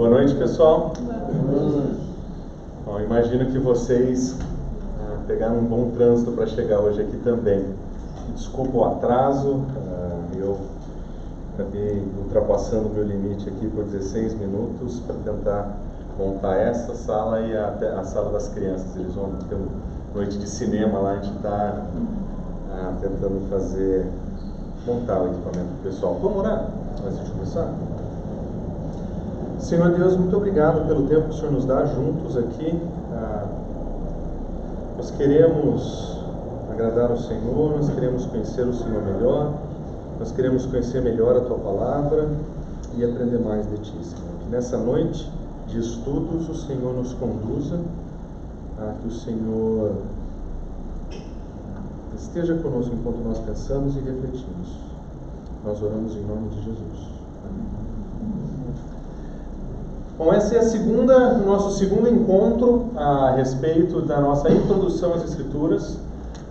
Boa noite, pessoal. Bom, imagino que vocês ah, pegaram um bom trânsito para chegar hoje aqui também. Desculpa o atraso, ah, eu acabei ultrapassando o meu limite aqui por 16 minutos para tentar montar essa sala e a, a, sala das crianças. Eles vão ter uma noite de cinema lá, a gente está ah, tentando fazer, montar o equipamento pessoal. Vamos orar antes de começar? Senhor Deus, muito obrigado pelo tempo que o Senhor nos dá juntos aqui. Ah, nós queremos agradar ao Senhor, nós queremos conhecer o Senhor melhor, nós queremos conhecer melhor a Tua palavra e aprender mais de Ti, Senhor. Que nessa noite de estudos o Senhor nos conduza, ah, que o Senhor esteja conosco enquanto nós pensamos e refletimos. Nós oramos em nome de Jesus. Bom, essa é segunda, o nosso segundo encontro a respeito da nossa introdução às Escrituras.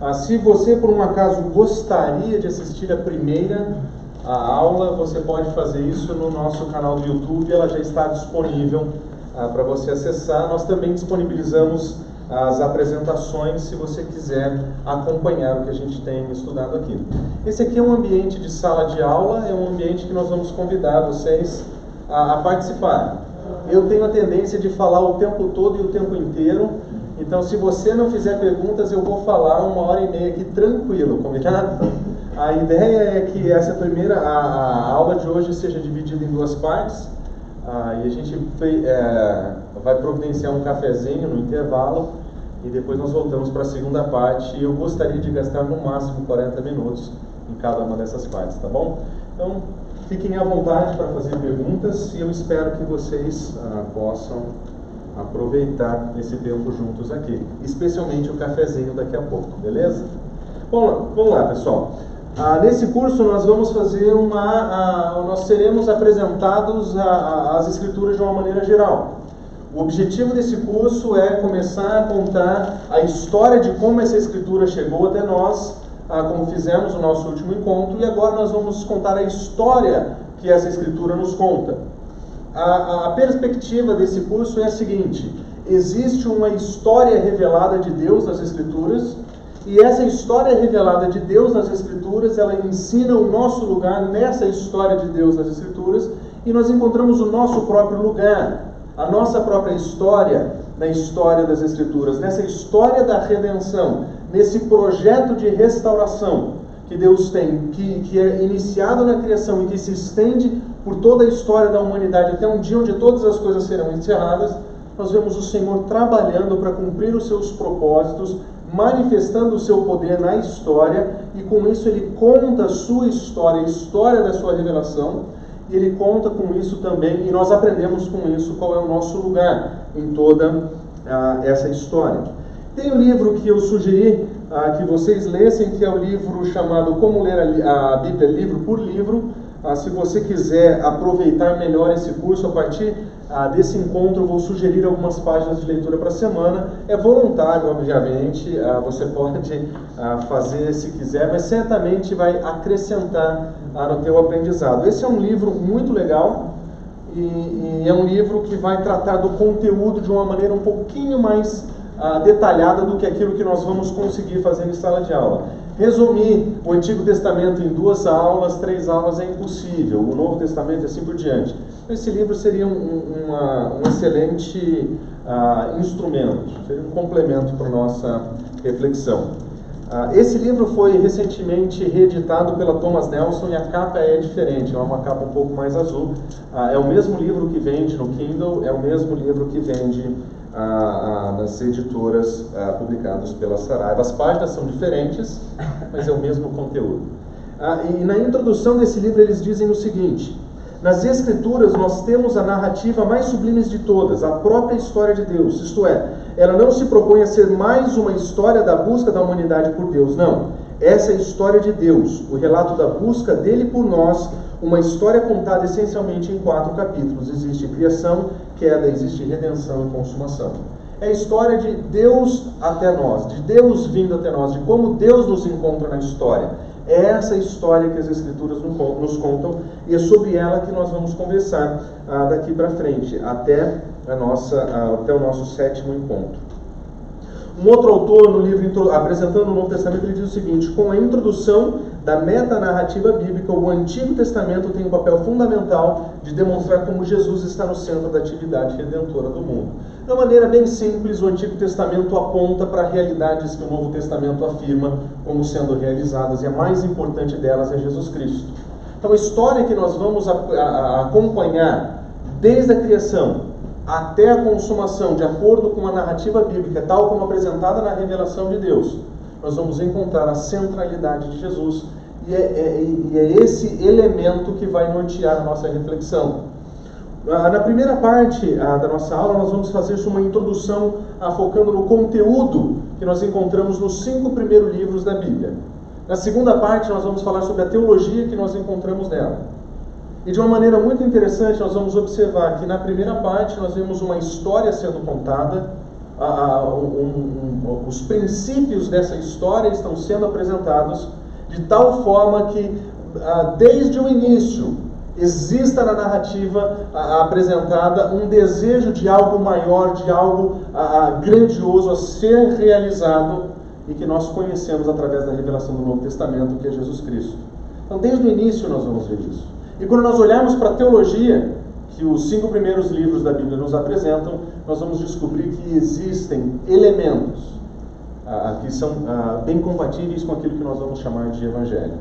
Ah, se você, por um acaso, gostaria de assistir a primeira a aula, você pode fazer isso no nosso canal do YouTube, ela já está disponível ah, para você acessar. Nós também disponibilizamos as apresentações se você quiser acompanhar o que a gente tem estudado aqui. Esse aqui é um ambiente de sala de aula, é um ambiente que nós vamos convidar vocês a, a participar. Eu tenho a tendência de falar o tempo todo e o tempo inteiro. Então, se você não fizer perguntas, eu vou falar uma hora e meia aqui tranquilo, combinado? A ideia é que essa primeira, a, a aula de hoje seja dividida em duas partes. Ah, e a gente é, vai providenciar um cafezinho no intervalo e depois nós voltamos para a segunda parte. E eu gostaria de gastar no máximo 40 minutos em cada uma dessas partes, tá bom? Então, Fiquem à vontade para fazer perguntas e eu espero que vocês ah, possam aproveitar esse tempo juntos aqui, especialmente o cafezinho daqui a pouco, beleza? Bom, vamos lá, pessoal. Ah, nesse curso nós vamos fazer uma, ah, nós seremos apresentados às escrituras de uma maneira geral. O objetivo desse curso é começar a contar a história de como essa escritura chegou até nós ah, como fizemos no nosso último encontro, e agora nós vamos contar a história que essa escritura nos conta. A, a perspectiva desse curso é a seguinte: existe uma história revelada de Deus nas Escrituras, e essa história revelada de Deus nas Escrituras, ela ensina o nosso lugar nessa história de Deus nas Escrituras, e nós encontramos o nosso próprio lugar, a nossa própria história na história das Escrituras, nessa história da redenção, nesse projeto de restauração que Deus tem, que, que é iniciado na criação e que se estende por toda a história da humanidade até um dia onde todas as coisas serão encerradas, nós vemos o Senhor trabalhando para cumprir os seus propósitos, manifestando o seu poder na história, e com isso ele conta a sua história, a história da sua revelação, e ele conta com isso também, e nós aprendemos com isso qual é o nosso lugar em toda ah, essa história. Tem um livro que eu sugeri ah, que vocês lessem, que é o livro chamado Como Ler a, Bíblia Livro por Livro. Ah, se você quiser aproveitar melhor esse curso, a partir ah, desse encontro, eu vou sugerir algumas páginas de leitura para a semana. É voluntário, obviamente, ah, você pode ah, fazer se quiser, mas certamente vai acrescentar no teu aprendizado. Esse é um livro muito legal e, e é um livro que vai tratar do conteúdo de uma maneira um pouquinho mais ah, detalhada do que aquilo que nós vamos conseguir fazer em sala de aula. Resumir o Antigo Testamento em duas aulas, três aulas é impossível, o Novo Testamento e assim por diante. Esse livro seria um, uma, um excelente ah, instrumento, seria um complemento para a nossa reflexão. Ah, esse livro foi recentemente reeditado pela Thomas Nelson e a capa é diferente, é uma capa um pouco mais azul. É o mesmo livro que vende no Kindle, é o mesmo livro que vende ah, nas editoras publicados pela Saraiva. As páginas são diferentes, mas é o mesmo conteúdo. e na introdução desse livro eles dizem o seguinte: nas Escrituras nós temos a narrativa mais sublime de todas, a própria história de Deus, isto é, ela não se propõe a ser mais uma história da busca da humanidade por Deus, não. Essa é a história de Deus, o relato da busca dele por nós, uma história contada essencialmente em quatro capítulos. Existe criação, queda, existe redenção e consumação. É a história de Deus até nós, de Deus vindo até nós, de como Deus nos encontra na história. É essa história que as Escrituras nos contam e é sobre ela que nós vamos conversar ah, daqui para frente, até, a nossa, ah, até o nosso sétimo encontro. Um outro autor, no livro apresentando o Novo Testamento, ele diz o seguinte: com a introdução da metanarrativa bíblica, o Antigo Testamento tem um papel fundamental de demonstrar como Jesus está no centro da atividade redentora do mundo. De uma maneira bem simples, o Antigo Testamento aponta para realidades que o Novo Testamento afirma como sendo realizadas, e a mais importante delas é Jesus Cristo. Então, a história que nós vamos acompanhar desde a criação até a consumação, de acordo com a narrativa bíblica, tal como apresentada na revelação de Deus, nós vamos encontrar a centralidade de Jesus e é, é, e é esse elemento que vai nortear a nossa reflexão. Ah, na primeira parte ah, da nossa aula, nós vamos fazer uma introdução ah, focando no conteúdo que nós encontramos nos cinco primeiros livros da Bíblia. Na segunda parte, nós vamos falar sobre a teologia que nós encontramos nela. E de uma maneira muito interessante, nós vamos observar que na primeira parte nós vemos uma história sendo contada, a, a, um, um, os princípios dessa história estão sendo apresentados de tal forma que, a, desde o início, exista na narrativa apresentada um desejo de algo maior, de algo grandioso a ser realizado e que nós conhecemos através da revelação do Novo Testamento, que é Jesus Cristo. Então, desde o início, nós vamos ver isso. E quando nós olharmos para a teologia, que os cinco primeiros livros da Bíblia nos apresentam, nós vamos descobrir que existem elementos ah, que são ah, bem compatíveis com aquilo que nós vamos chamar de evangelho.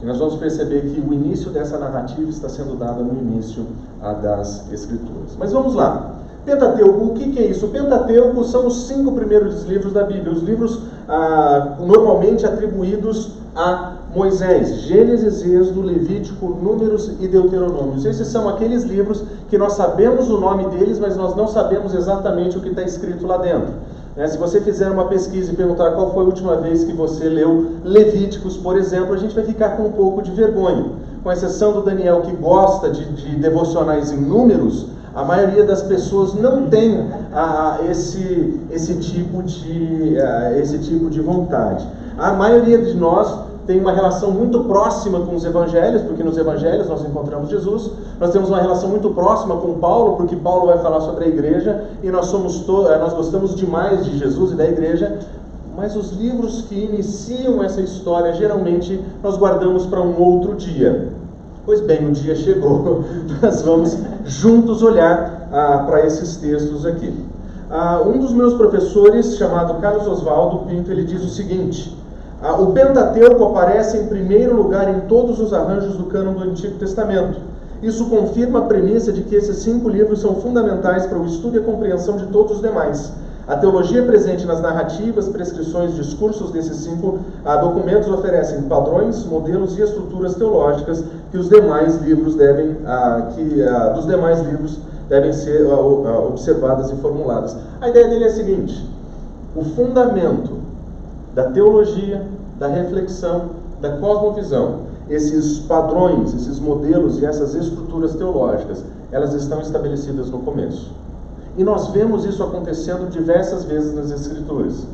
E nós vamos perceber que o início dessa narrativa está sendo dado no início ah, das Escrituras. Mas vamos lá. Pentateuco, o que, que, é isso? O Pentateuco são os cinco primeiros livros da Bíblia, os livros ah, normalmente atribuídos a Moisés, Gênesis, Êxodo, Levítico, Números e Deuteronômios. Esses são aqueles livros que nós sabemos o nome deles, mas nós não sabemos exatamente o que está escrito lá dentro. Né? Se você fizer uma pesquisa e perguntar qual foi a última vez que você leu Levíticos, por exemplo, a gente vai ficar com um pouco de vergonha. Com exceção do Daniel, que gosta de, de devocionais em números, a maioria das pessoas não tem a, a, esse, esse, tipo de, a, esse tipo de vontade. A maioria de nós tem uma relação muito próxima com os evangelhos, porque nos evangelhos nós encontramos Jesus. Nós temos uma relação muito próxima com Paulo, porque Paulo vai falar sobre a igreja e nós somos eh, nós gostamos demais de Jesus e da igreja. Mas os livros que iniciam essa história, geralmente nós guardamos para um outro dia. Pois bem, o dia chegou. Nós vamos juntos olhar ah, para esses textos aqui. Ah, um dos meus professores, chamado Carlos Oswaldo Pinto, ele diz o seguinte: o Pentateuco aparece em primeiro lugar em todos os arranjos do cânon do Antigo Testamento. Isso confirma a premissa de que esses cinco livros são fundamentais para o estudo e a compreensão de todos os demais. A teologia presente nas narrativas, prescrições, discursos desses cinco documentos oferecem padrões, modelos e estruturas teológicas que os demais livros devem, que dos demais livros devem ser observadas e formuladas. A ideia dele é a seguinte: o fundamento da teologia, da reflexão, da cosmovisão. Esses padrões, esses modelos e essas estruturas teológicas, elas estão estabelecidas no começo. E nós vemos isso acontecendo diversas vezes nas Escrituras.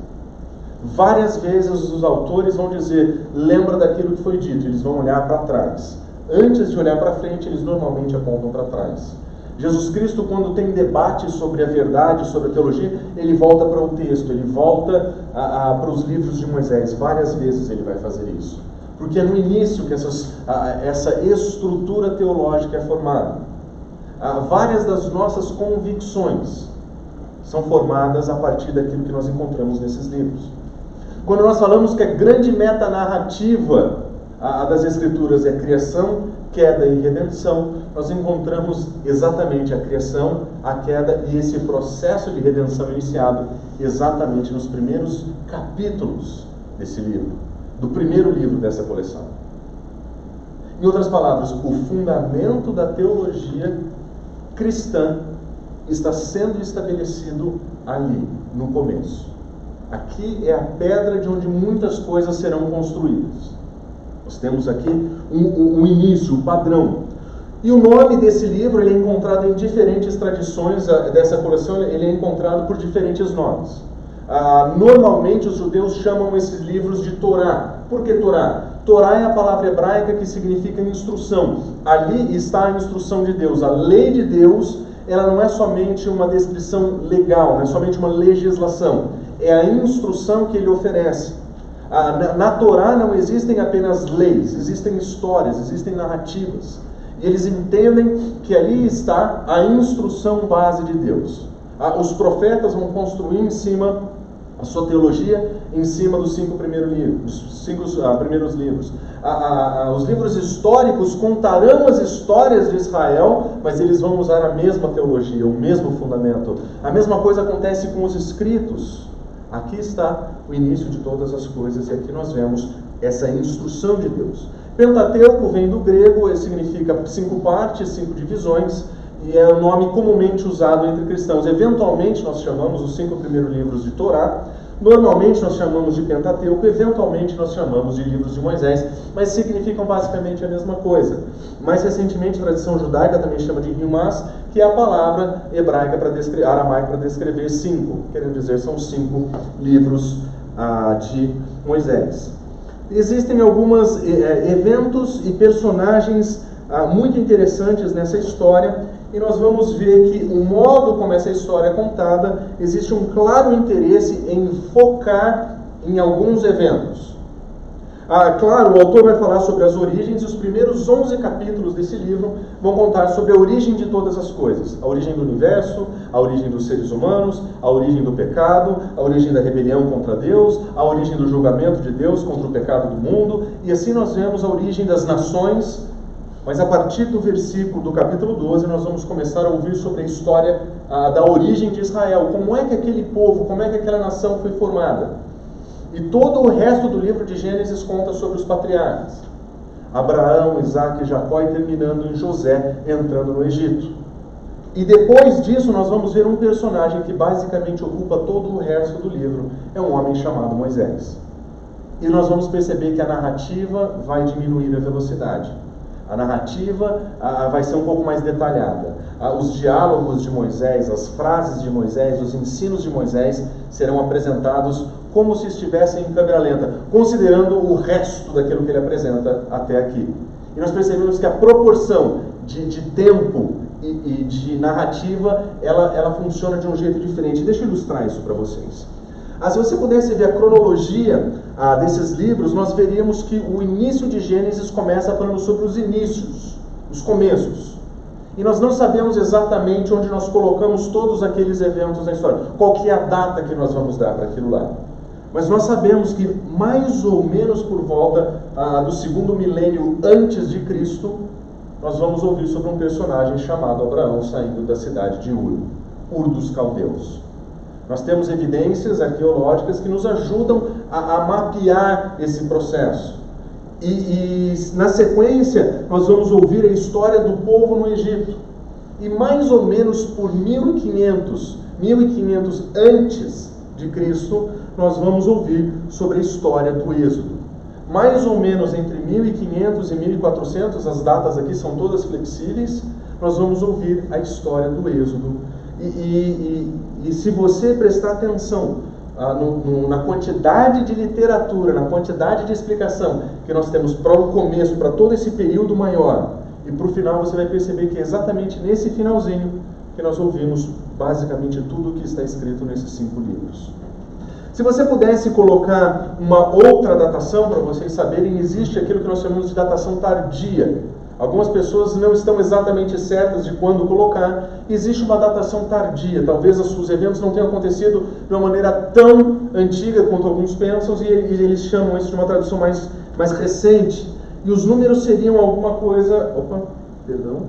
Várias vezes os autores vão dizer: lembra daquilo que foi dito, eles vão olhar para trás. Antes de olhar para frente, eles normalmente apontam para trás. Jesus Cristo, quando tem debate sobre a verdade, sobre a teologia, ele volta para o texto, ele volta a, a, para os livros de Moisés. Várias vezes ele vai fazer isso. Porque é no início que essas, a, essa estrutura teológica é formada. várias das nossas convicções são formadas a partir daquilo que nós encontramos nesses livros. Quando nós falamos que a grande metanarrativa das Escrituras é criação, queda e redenção, nós encontramos exatamente a criação, a queda e esse processo de redenção iniciado exatamente nos primeiros capítulos desse livro, do primeiro livro dessa coleção. Em outras palavras, o fundamento da teologia cristã está sendo estabelecido ali, no começo. Aqui é a pedra de onde muitas coisas serão construídas. Nós temos aqui um, um, um início, um padrão. E o nome desse livro ele é encontrado em diferentes tradições dessa coleção, ele é encontrado por diferentes nomes. Ah, normalmente os judeus chamam esses livros de Torá. Por que Torá? Torá é a palavra hebraica que significa instrução. Ali está a instrução de Deus. A lei de Deus, ela não é somente uma descrição legal, não é somente uma legislação. É a instrução que ele oferece. Na, na Torá não existem apenas leis, existem histórias, existem narrativas. E eles entendem que ali está a instrução base de Deus. Os profetas vão construir em cima a sua teologia em cima dos cinco primeiros livros. Cinco, uh, primeiros livros. os livros históricos contarão as histórias de Israel, mas eles vão usar a mesma teologia, o mesmo fundamento. A mesma coisa acontece com os escritos. Aqui está o início de todas as coisas, e aqui nós vemos essa instrução de Deus. Pentateuco vem do grego, significa cinco partes, cinco divisões, e é o nome comumente usado entre cristãos. Eventualmente nós chamamos os cinco primeiros livros de Torá, normalmente nós chamamos de Pentateuco, eventualmente nós chamamos de livros de Moisés, mas significam basicamente a mesma coisa. Mais recentemente a tradição judaica também chama de Rimas, que é a palavra hebraica para descrever, aramaica para descrever cinco, querendo dizer são cinco livros ah, de Moisés. Existem alguns eh, eventos e personagens ah, muito interessantes nessa história e nós vamos ver que o modo como essa história é contada, existe um claro interesse em focar em alguns eventos. Ah, claro, o autor vai falar sobre as origens e os primeiros 11 capítulos desse livro vão contar sobre a origem de todas as coisas: a origem do universo, a origem dos seres humanos, a origem do pecado, a origem da rebelião contra Deus, a origem do julgamento de Deus contra o pecado do mundo, e assim nós vemos a origem das nações, mas a partir do versículo do capítulo 12, nós vamos começar a ouvir sobre a história ah, da origem de Israel. Como é que aquele povo, como é que aquela nação foi formada. E todo o resto do livro de Gênesis conta sobre os patriarcas. Abraão, Isaac Jacó, e terminando em José entrando no Egito. E depois disso, nós vamos ver um personagem que basicamente ocupa todo o resto do livro. É um homem chamado Moisés. E nós vamos perceber que a narrativa vai diminuir a velocidade. A narrativa a, vai ser um pouco mais detalhada. A, os diálogos de Moisés, as frases de Moisés, os ensinos de Moisés serão apresentados como se estivessem em câmera lenta, considerando o resto daquilo que ele apresenta até aqui. E nós percebemos que a proporção de, de tempo e, e, de narrativa ela, ela funciona de um jeito diferente. Deixa eu ilustrar isso para vocês. Ah, se você pudesse ver a cronologia ah, desses livros, nós veríamos que o início de Gênesis começa falando sobre os inícios, os começos. E nós não sabemos exatamente onde nós colocamos todos aqueles eventos na história, qual que é a data que nós vamos dar para aquilo lá. Mas nós sabemos que mais ou menos por volta ah, do segundo milênio antes de Cristo, nós vamos ouvir sobre um personagem chamado Abraão saindo da cidade de Ur, Ur dos Caldeus. Nós temos evidências arqueológicas que nos ajudam a, a mapear esse processo. E, e, na sequência, nós vamos ouvir a história do povo no Egito. E mais ou menos por 1500, 1500 antes de Cristo, nós vamos ouvir sobre a história do Êxodo. Mais ou menos entre 1500 e 1400, as datas aqui são todas flexíveis, nós vamos ouvir a história do Êxodo e, e, e, e se você prestar atenção ah, no, no, na quantidade de literatura, na quantidade de explicação que nós temos para o começo, para todo esse período maior, e para o final você vai perceber que é exatamente nesse finalzinho que nós ouvimos basicamente tudo o que está escrito nesses cinco livros. Se você pudesse colocar uma outra datação para vocês saberem, existe aquilo que nós chamamos de datação tardia. Algumas pessoas não estão exatamente certas de quando colocar. Existe uma datação tardia. Talvez os eventos não tenham acontecido de uma maneira tão antiga quanto alguns pensam, e eles chamam isso de uma tradução mais, mais recente. E os números seriam alguma coisa. Opa, perdão.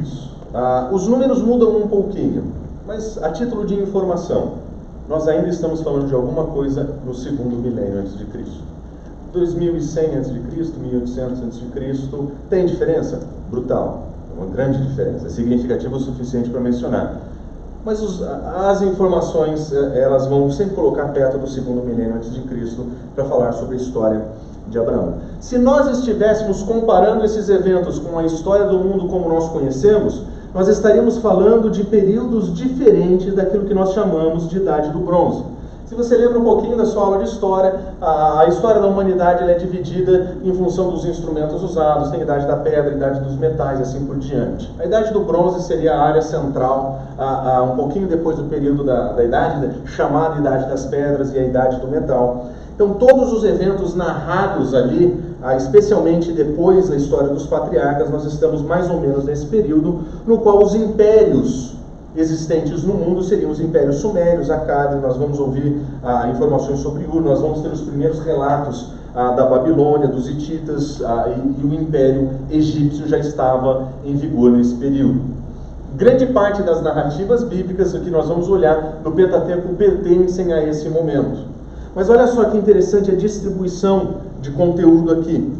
Isso. Ah, os números mudam um pouquinho. Mas a título de informação, nós ainda estamos falando de alguma coisa no segundo milênio antes de Cristo. 2100 antes de Cristo, 1800 antes de Cristo, tem diferença? Brutal, uma grande diferença, é significativa o suficiente para mencionar. Mas os, as informações eh, elas vão sempre colocar perto do segundo milênio antes de Cristo para falar sobre a história de Abraão. Se nós estivéssemos comparando esses eventos com a história do mundo como nós conhecemos, nós estaríamos falando de períodos diferentes daquilo que nós chamamos de Idade do Bronze. Se você lembra um pouquinho da sua aula de história, a, história da humanidade é dividida em função dos instrumentos usados, tem a idade da pedra, a idade dos metais e assim por diante. A idade do bronze seria a área central, a, a, um pouquinho depois do período da, da idade, chamada idade das pedras e a idade do metal. Então, todos os eventos narrados ali, ah, especialmente depois da história dos patriarcas, nós estamos mais ou menos nesse período no qual os impérios existentes no mundo seriam os impérios sumérios, acádios, nós vamos ouvir ah, informações sobre Ur, nós vamos ter os primeiros relatos ah, da Babilônia, dos hititas, ah, e, e, o império egípcio já estava em vigor nesse período. Grande parte das narrativas bíblicas que nós vamos olhar no Pentateuco pertencem a esse momento. Mas olha só que interessante a distribuição de conteúdo aqui.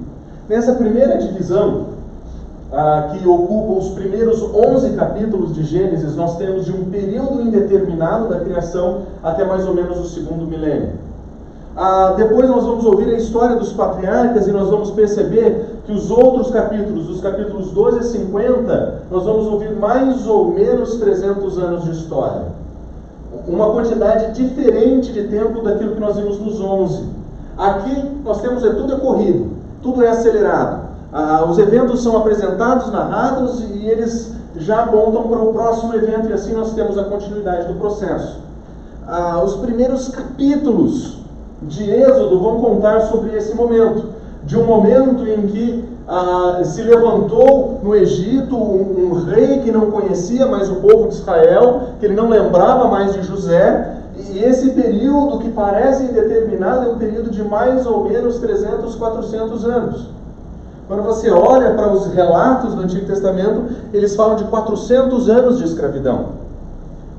Nessa primeira divisão, ah, que ocupa os primeiros 11 capítulos de Gênesis, nós temos de um período indeterminado da criação até mais ou menos o segundo milênio. Ah, depois nós vamos ouvir a história dos patriarcas e nós vamos perceber que os outros capítulos, os capítulos 12 a 50, nós vamos ouvir mais ou menos 300 anos de história. Uma quantidade diferente de tempo daquilo que nós vimos nos 11. Aqui nós temos é tudo é corrido, tudo é acelerado. Ah, os eventos são apresentados, narrados e eles já apontam para o próximo evento e assim nós temos a continuidade do processo. Ah, os primeiros capítulos de Êxodo vão contar sobre esse momento, de um momento em que ah, se levantou no Egito um, um, rei que não conhecia mais o povo de Israel, que ele não lembrava mais de José, e esse período que parece indeterminado é um período de mais ou menos 300, 400 anos. Quando você olha para os relatos do Antigo Testamento, eles falam de 400 anos de escravidão.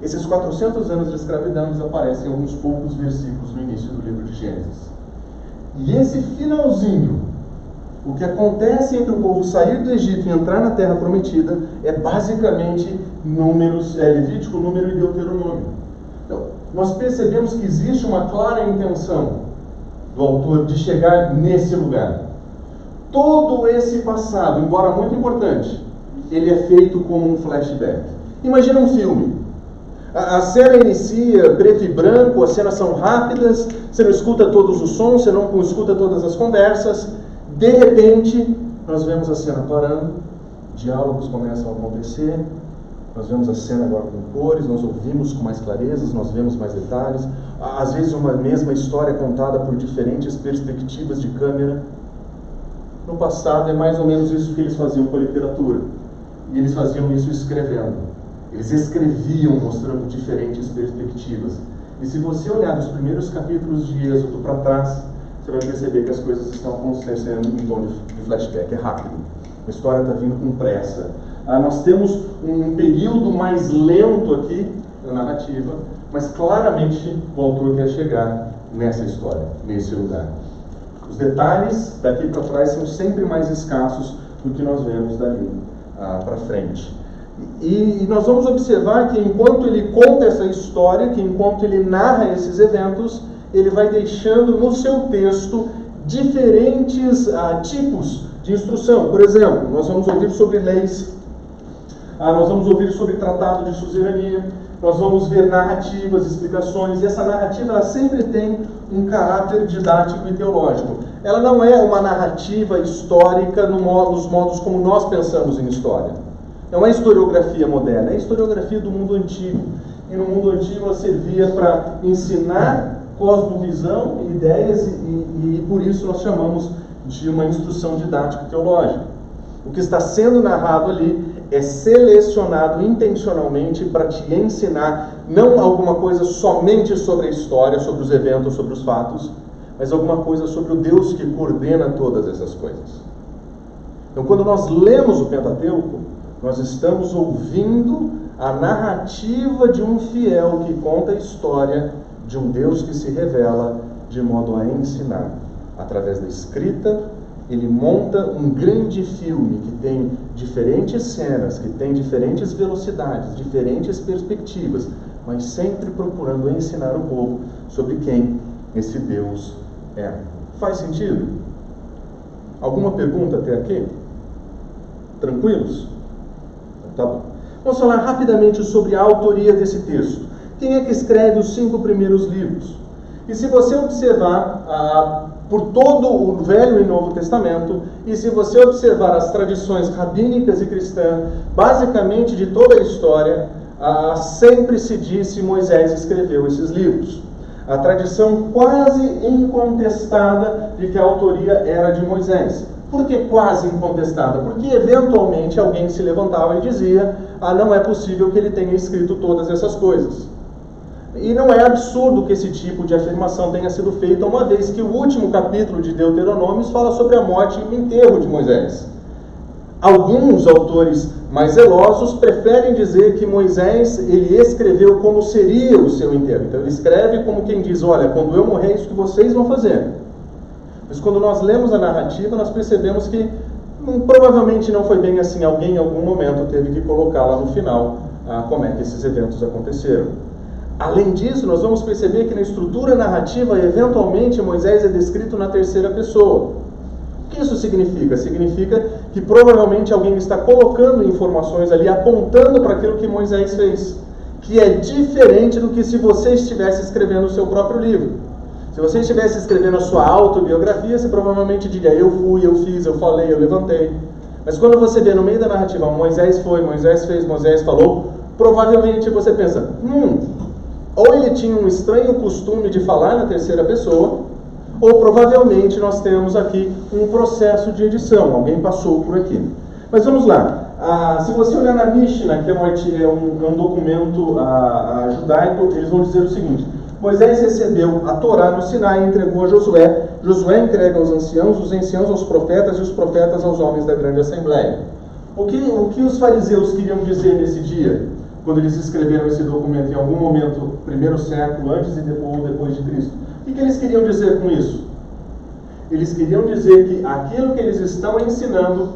Esses 400 anos de escravidão aparecem em alguns poucos versículos no início do livro de Gênesis. E esse finalzinho, o que acontece entre o povo sair do Egito e entrar na terra prometida, é basicamente números, é Levítico, número e Deuteronômio. Então, nós percebemos que existe uma clara intenção do autor de chegar nesse lugar. Todo esse passado, embora muito importante, ele é feito como um flashback. Imagina um filme. A, cena inicia preto e branco, as cenas são rápidas, você não escuta todos os sons, você não escuta todas as conversas. De repente, nós vemos a cena parando, diálogos começam a acontecer, nós vemos a cena agora com cores, nós ouvimos com mais clarezas, nós vemos mais detalhes. Às vezes, uma mesma história contada por diferentes perspectivas de câmera. No passado é mais ou menos isso que eles faziam com a literatura. E eles faziam isso escrevendo. Eles escreviam mostrando diferentes perspectivas. E se você olhar os primeiros capítulos de Êxodo para trás, você vai perceber que as coisas estão acontecendo em tom de flashback, é rápido. A história está vindo com pressa. Ah, nós temos um período mais lento aqui na narrativa, mas claramente o autor quer chegar nessa história, nesse lugar. Os detalhes daqui para trás são sempre mais escassos do que nós vemos dali ah, para frente. E, e nós vamos observar que enquanto ele conta essa história, que enquanto ele narra esses eventos, ele vai deixando no seu texto diferentes ah, tipos de instrução. Por exemplo, nós vamos ouvir sobre leis, ah, nós vamos ouvir sobre tratado de suzerania, nós vamos ver narrativas, explicações, e essa narrativa sempre tem um caráter didático e teológico. Ela não é uma narrativa histórica no modo, nos modos como nós pensamos em história. Não é historiografia moderna, é historiografia do mundo antigo. E no mundo antigo ela servia para ensinar cosmovisão, ideias, e, e, e por isso nós chamamos de uma instrução didática teológica. O que está sendo narrado ali é selecionado intencionalmente para te ensinar não alguma coisa somente sobre a história, sobre os eventos, sobre os fatos, mas alguma coisa sobre o Deus que coordena todas essas coisas. Então, quando nós lemos o Pentateuco, nós estamos ouvindo a narrativa de um fiel que conta a história de um Deus que se revela de modo a ensinar através da escrita ele monta um grande filme que tem diferentes cenas, que tem diferentes velocidades, diferentes perspectivas, mas sempre procurando ensinar o povo sobre quem esse Deus é. Faz sentido? Alguma pergunta até aqui? Tranquilos? Tá bom. Vamos falar rapidamente sobre a autoria desse texto. Quem é que escreve os cinco primeiros livros? E se você observar ah, por todo o Velho e Novo Testamento, e se você observar as tradições rabínicas e cristãs, basicamente de toda a história, ah, sempre se disse Moisés escreveu esses livros. A tradição quase incontestada de que a autoria era de Moisés. Por que quase incontestada? Porque eventualmente alguém se levantava e dizia: ah, não é possível que ele tenha escrito todas essas coisas. E não é absurdo que esse tipo de afirmação tenha sido feita, uma vez que o último capítulo de Deuteronômios fala sobre a morte e o enterro de Moisés. Alguns autores mais zelosos preferem dizer que Moisés ele escreveu como seria o seu enterro. Então ele escreve como quem diz: Olha, quando eu morrer, é isso que vocês vão fazer. Mas quando nós lemos a narrativa, nós percebemos que hum, provavelmente não foi bem assim. Alguém em algum momento teve que colocar lá no final ah, como é que esses eventos aconteceram. Além disso, nós vamos perceber que na estrutura narrativa, eventualmente, Moisés é descrito na terceira pessoa. O que isso significa? Significa que provavelmente alguém está colocando informações ali, apontando para aquilo que Moisés fez, que é diferente do que se você estivesse escrevendo o seu próprio livro. Se você estivesse escrevendo a sua autobiografia, você provavelmente diria: Eu fui, eu fiz, eu falei, eu levantei. Mas quando você vê no meio da narrativa, Moisés foi, Moisés fez, Moisés falou, provavelmente você pensa: Hum, ou ele tinha um estranho costume de falar na terceira pessoa, ou provavelmente nós temos aqui um processo de edição, alguém passou por aqui. Mas vamos lá. Ah, se você olhar na Mishnah, que é um, é é um documento ah, ah, judaico, eles vão dizer o seguinte: Moisés recebeu a Torá no Sinai e entregou a Josué. Josué entrega aos anciãos, os anciãos aos profetas e os profetas aos homens da grande assembleia. O que, o que os fariseus queriam dizer nesse dia? quando eles escreveram esse documento em algum momento, primeiro século, antes e depois, ou depois de Cristo. O que, eles queriam dizer com isso? Eles queriam dizer que aquilo que eles estão ensinando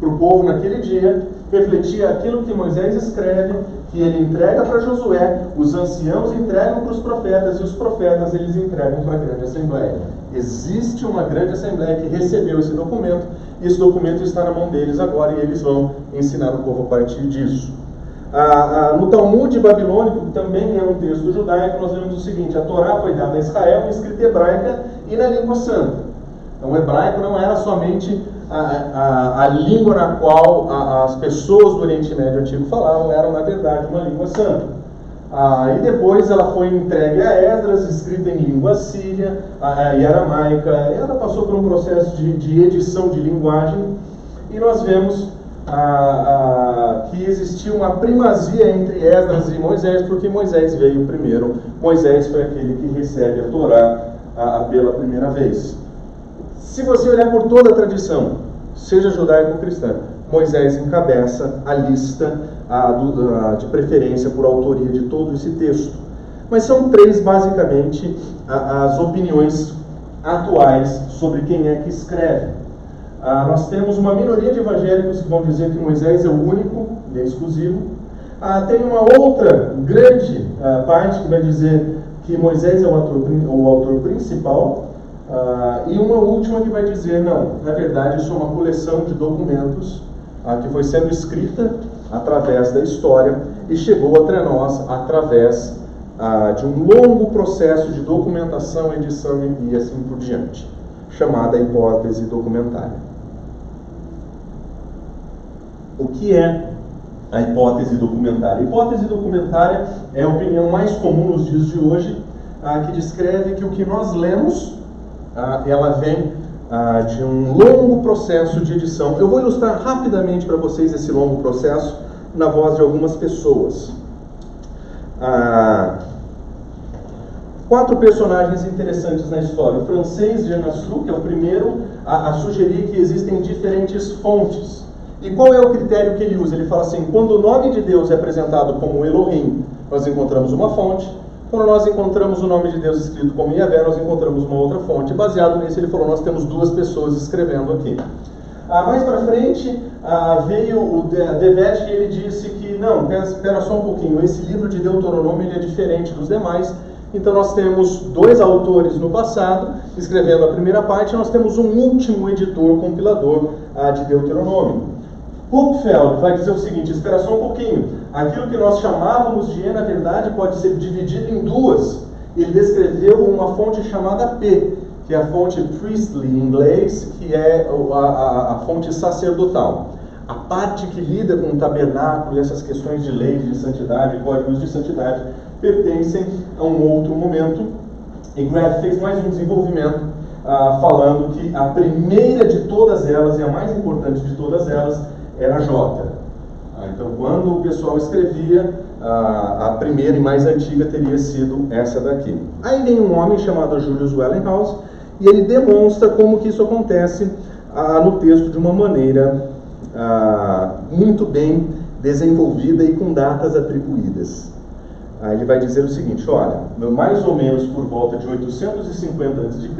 para o povo naquele dia refletia aquilo que Moisés escreve, que ele entrega para Josué, os anciãos entregam para os profetas e os profetas eles entregam para a grande assembleia. Existe uma grande assembleia que recebeu esse documento e esse documento está na mão deles agora e eles vão ensinar o povo a partir disso. Ah, ah, no Talmud babilônico, que também é um texto judaico, nós vemos o seguinte: a Torá foi dada a Israel em escrita hebraica e na língua santa. Então, o hebraico não era somente a, a, língua na qual a, as pessoas do Oriente Médio Antigo falavam, era na verdade uma língua santa. Ah, e depois ela foi entregue a Esdras, escrita em língua síria e aramaica. Ela passou por um processo de, de edição de linguagem e nós vemos que existia uma primazia entre Esdras e Moisés, porque Moisés veio primeiro. Moisés foi aquele que recebe a Torá pela primeira vez. Se você olhar por toda a tradição, seja judaico ou cristã, Moisés encabeça a lista do, de preferência por autoria de todo esse texto. Mas são três, basicamente, as opiniões atuais sobre quem é que escreve. Ah, nós temos uma minoria de evangélicos que vão dizer que Moisés é o único e é exclusivo. Ah, tem uma outra grande ah, parte que vai dizer que Moisés é o, autor, o autor principal. Ah, e uma última que vai dizer, não, na verdade isso é uma coleção de documentos ah, que foi sendo escrita através da história e chegou até nós através ah, de um longo processo de documentação, edição e assim por diante, chamada hipótese documentária. O que é a hipótese documentária? A hipótese documentária é a opinião mais comum nos dias de hoje, que descreve que o que nós lemos, ah, ela vem ah, de um longo processo de edição. Eu vou ilustrar rapidamente para vocês esse longo processo na voz de algumas pessoas. Ah, quatro personagens interessantes na história. O francês Jean que é o primeiro a, a sugerir que existem diferentes fontes e qual é o critério que ele usa? Ele fala assim: quando o nome de Deus é apresentado como Elohim, nós encontramos uma fonte. Quando nós encontramos o nome de Deus escrito como Yahvé, nós encontramos uma outra fonte. Baseado nisso, ele falou: nós temos duas pessoas escrevendo aqui. Ah, mais para frente ah, veio o Devet e ele disse que não, espera só um pouquinho, esse livro de Deuteronômio ele é diferente dos demais. Então nós temos dois autores no passado escrevendo a primeira parte, e nós temos um último editor, compilador ah, de Deuteronômio. Hupfeld vai dizer o seguinte: espera só um pouquinho. Aquilo que nós chamávamos de E, na verdade, pode ser dividido em duas. Ele descreveu uma fonte chamada P, que é a fonte priestly em inglês, que é a, a, a fonte sacerdotal. A parte que lida com o tabernáculo e essas questões de leis de santidade, códigos de santidade, pertencem a um outro momento. E Graf fez mais um desenvolvimento ah, falando que a primeira de todas elas, e a mais importante de todas elas, era J. Ah, então, quando o pessoal escrevia, a primeira e mais antiga teria sido essa daqui. Aí vem um homem chamado Julius Wellinghouse e ele demonstra como que isso acontece ah, no texto de uma maneira ah, muito bem desenvolvida e com datas atribuídas. Aí ele vai dizer o seguinte: olha, mais ou menos por volta de 850 a.C.,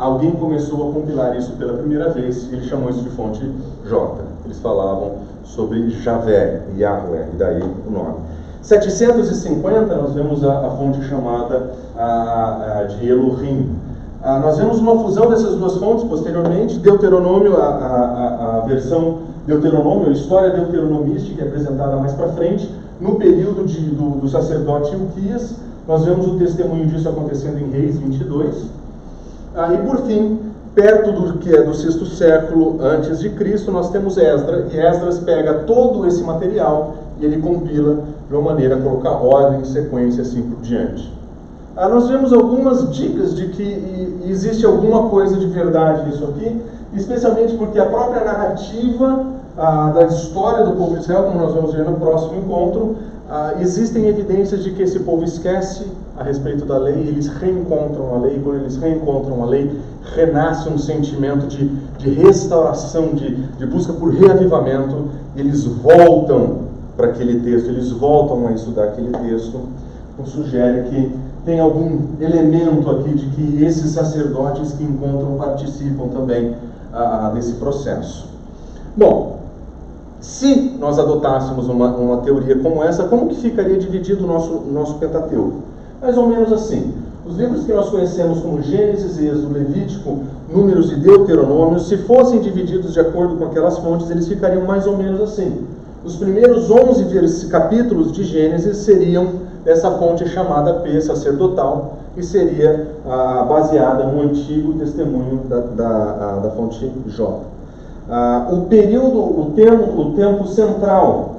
alguém começou a compilar isso pela primeira vez e ele chamou isso de fonte J. Eles falavam sobre Javé, Yahweh, e daí o nome. 750, nós vemos a, a fonte chamada a, a de Elohim. Ah, nós vemos uma fusão dessas duas fontes posteriormente, Deuteronômio, a, a, a versão Deuteronômio, a história deuteronomística é apresentada mais para frente, no período de, do, do sacerdote Ilquias, nós vemos o testemunho disso acontecendo em Reis 22. E por fim, perto do que é do sexto século antes de Cristo, nós temos Esdras, e Esdras pega todo esse material e ele compila de uma maneira a colocar ordem, sequência, assim por diante. Ah, nós vemos algumas dicas de que existe alguma coisa de verdade nisso aqui, especialmente porque a própria narrativa ah, da história do povo de Israel, como nós vamos ver no próximo encontro, ah, existem evidências de que esse povo esquece a respeito da lei, eles reencontram a lei, e quando eles reencontram a lei, renasce um sentimento de, de restauração, de, de busca por reavivamento, eles voltam para aquele texto, eles voltam a estudar aquele texto, então sugere que tem algum elemento aqui de que esses sacerdotes que encontram participam também ah, desse processo. Bom, se nós adotássemos uma, uma teoria como essa, como que ficaria dividido o nosso, nosso Pentateuco? Mais ou menos assim. Os livros que nós conhecemos como Gênesis, Êxodo, Levítico, Números e Deuteronômio, se fossem divididos de acordo com aquelas fontes, eles ficariam mais ou menos assim. Os primeiros 11 capítulos de Gênesis seriam dessa fonte chamada P sacerdotal, que seria ah, baseada no antigo testemunho da, da, da fonte J. Ah, o período, o tempo, o tempo central,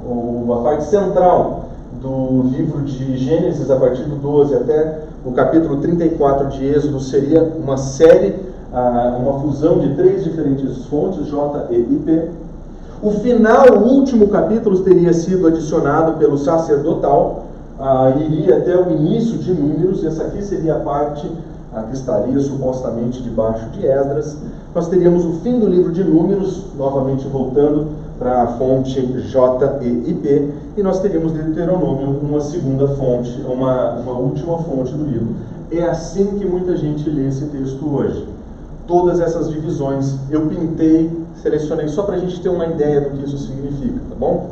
a parte central do livro de Gênesis, a partir do 12 até o capítulo 34 de Êxodo, seria uma série, ah, uma fusão de três diferentes fontes, J, E e P. O final, o último capítulo, teria sido adicionado pelo sacerdotal, ah, iria até o início de Números, essa aqui seria a parte ah, que estaria supostamente debaixo de Esdras. Nós teríamos o fim do livro de Números, novamente voltando para a fonte J, E nós teríamos Deuteronômio, uma segunda fonte, uma, uma última fonte do livro. É assim que muita gente lê esse texto hoje. Todas essas divisões eu pintei, selecionei só para a gente ter uma ideia do que isso significa, tá bom?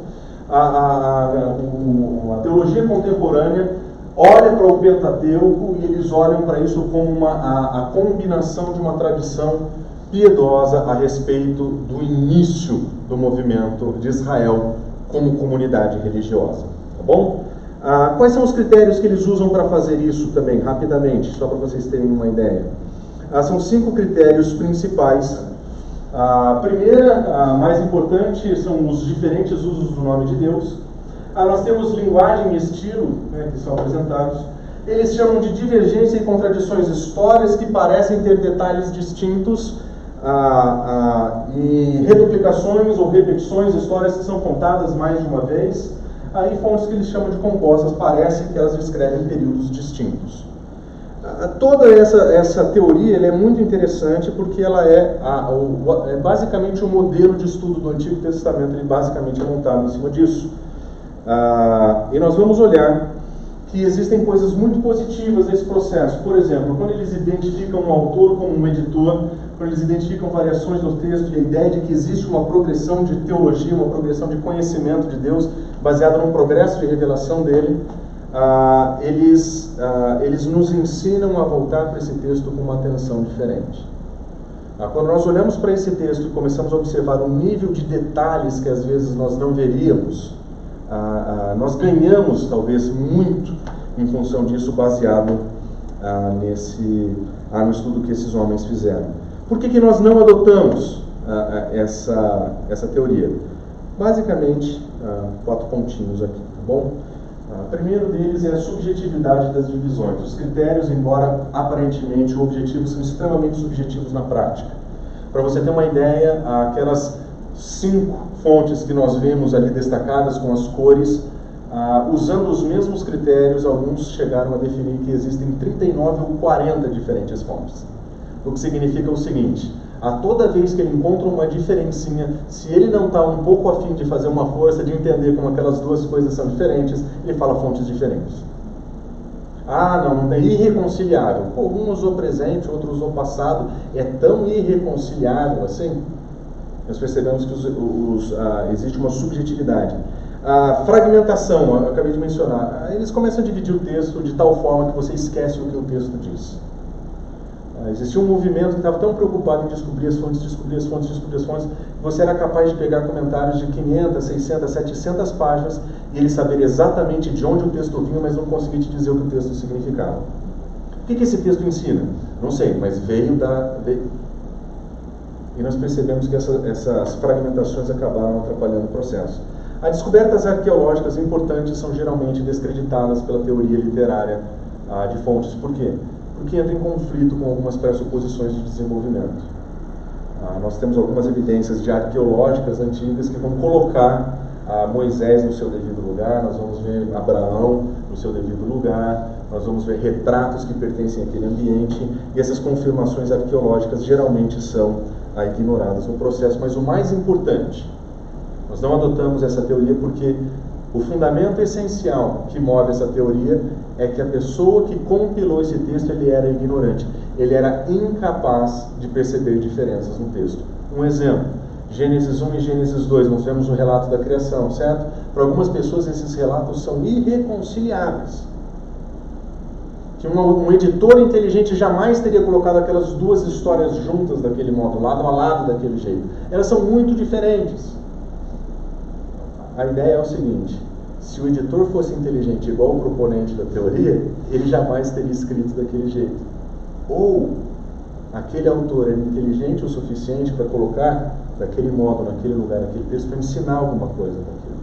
a, a, a teologia contemporânea olha para o Pentateuco e eles olham para isso como uma, a, a, combinação de uma tradição piedosa a respeito do início do movimento de Israel como comunidade religiosa. Tá bom? Ah, quais são os critérios que eles usam para fazer isso também, rapidamente, só para vocês terem uma ideia? Ah, são cinco critérios principais a primeira, a mais importante, são os diferentes usos do nome de Deus. Ah, nós temos linguagem e estilo, né, que são apresentados. Eles chamam de divergência e contradições histórias que parecem ter detalhes distintos ah, ah, e reduplicações ou repetições, histórias que são contadas mais de uma vez. Aí fontes que eles chamam de compostas, parece que elas descrevem períodos distintos toda essa, essa teoria é muito interessante porque ela é, a, o, é basicamente o um modelo de estudo do Antigo Testamento, ele basicamente é montado em cima disso. Ah, e nós vamos olhar que existem coisas muito positivas nesse processo. Por exemplo, quando eles identificam um autor como um editor, quando eles identificam variações no texto e a ideia de que existe uma progressão de teologia, uma progressão de conhecimento de Deus, baseada num progresso de revelação dele, ah, eles, ah, eles nos ensinam a voltar para esse texto com uma atenção diferente. Ah, quando nós olhamos para esse texto e começamos a observar o nível de detalhes que às vezes nós não veríamos, ah, ah, nós ganhamos talvez muito em função disso, baseado nesse no estudo que esses homens fizeram. Por que, que nós não adotamos essa, essa teoria? Basicamente, quatro pontinhos aqui, tá bom? O primeiro deles é a subjetividade das divisões. Os critérios, embora aparentemente objetivos, são extremamente subjetivos na prática. Para você ter uma ideia, aquelas cinco fontes que nós vemos ali destacadas com as cores, ah, usando os mesmos critérios, alguns chegaram a definir que existem 39 ou 40 diferentes fontes. O que significa o seguinte: a toda vez que ele encontra uma diferencinha, se ele não está um pouco afim de fazer uma força de entender como aquelas duas coisas são diferentes, ele fala fontes diferentes. Ah, não, é irreconciliável. Pô, um usou presente, outro usou passado. É tão irreconciliável assim? Nós percebemos que os, os, ah, existe uma subjetividade. A fragmentação, eu acabei de mencionar, eles começam a dividir o texto de tal forma que você esquece o que o texto diz. Ah, existia um movimento que estava tão preocupado em descobrir as fontes, descobrir as fontes, descobrir as fontes, que você era capaz de pegar comentários de 500, 600, 700 páginas e ele saber exatamente de onde o texto vinha, mas não conseguir te dizer o que o texto significava. O que, que esse texto ensina? Não sei, mas veio da. E nós percebemos que essa, essas fragmentações acabaram atrapalhando o processo. As descobertas arqueológicas importantes são geralmente descreditadas pela teoria literária ah, de fontes. Por quê? Porque entra em conflito com algumas pressuposições de desenvolvimento. Ah, nós temos algumas evidências de arqueológicas antigas que vão colocar ah, Moisés no seu devido lugar, nós vamos ver Abraão no seu devido lugar, nós vamos ver retratos que pertencem àquele ambiente, e essas confirmações arqueológicas geralmente são ah, ignoradas no processo. Mas o mais importante, nós não adotamos essa teoria porque o fundamento essencial que move essa teoria é que a pessoa que compilou esse texto ele era ignorante, ele era incapaz de perceber diferenças no texto. Um exemplo, Gênesis 1 e Gênesis 2, nós vemos o relato da criação, certo? Para algumas pessoas esses relatos são irreconciliáveis. Que um, um editor inteligente jamais teria colocado aquelas duas histórias juntas daquele modo, lado a lado daquele jeito. Elas são muito diferentes. A ideia é o seguinte: se o editor fosse inteligente igual o proponente da teoria, ele jamais teria escrito daquele jeito. Ou aquele autor é inteligente o suficiente para colocar daquele modo, naquele lugar, naquele texto, para ensinar alguma coisa daquilo.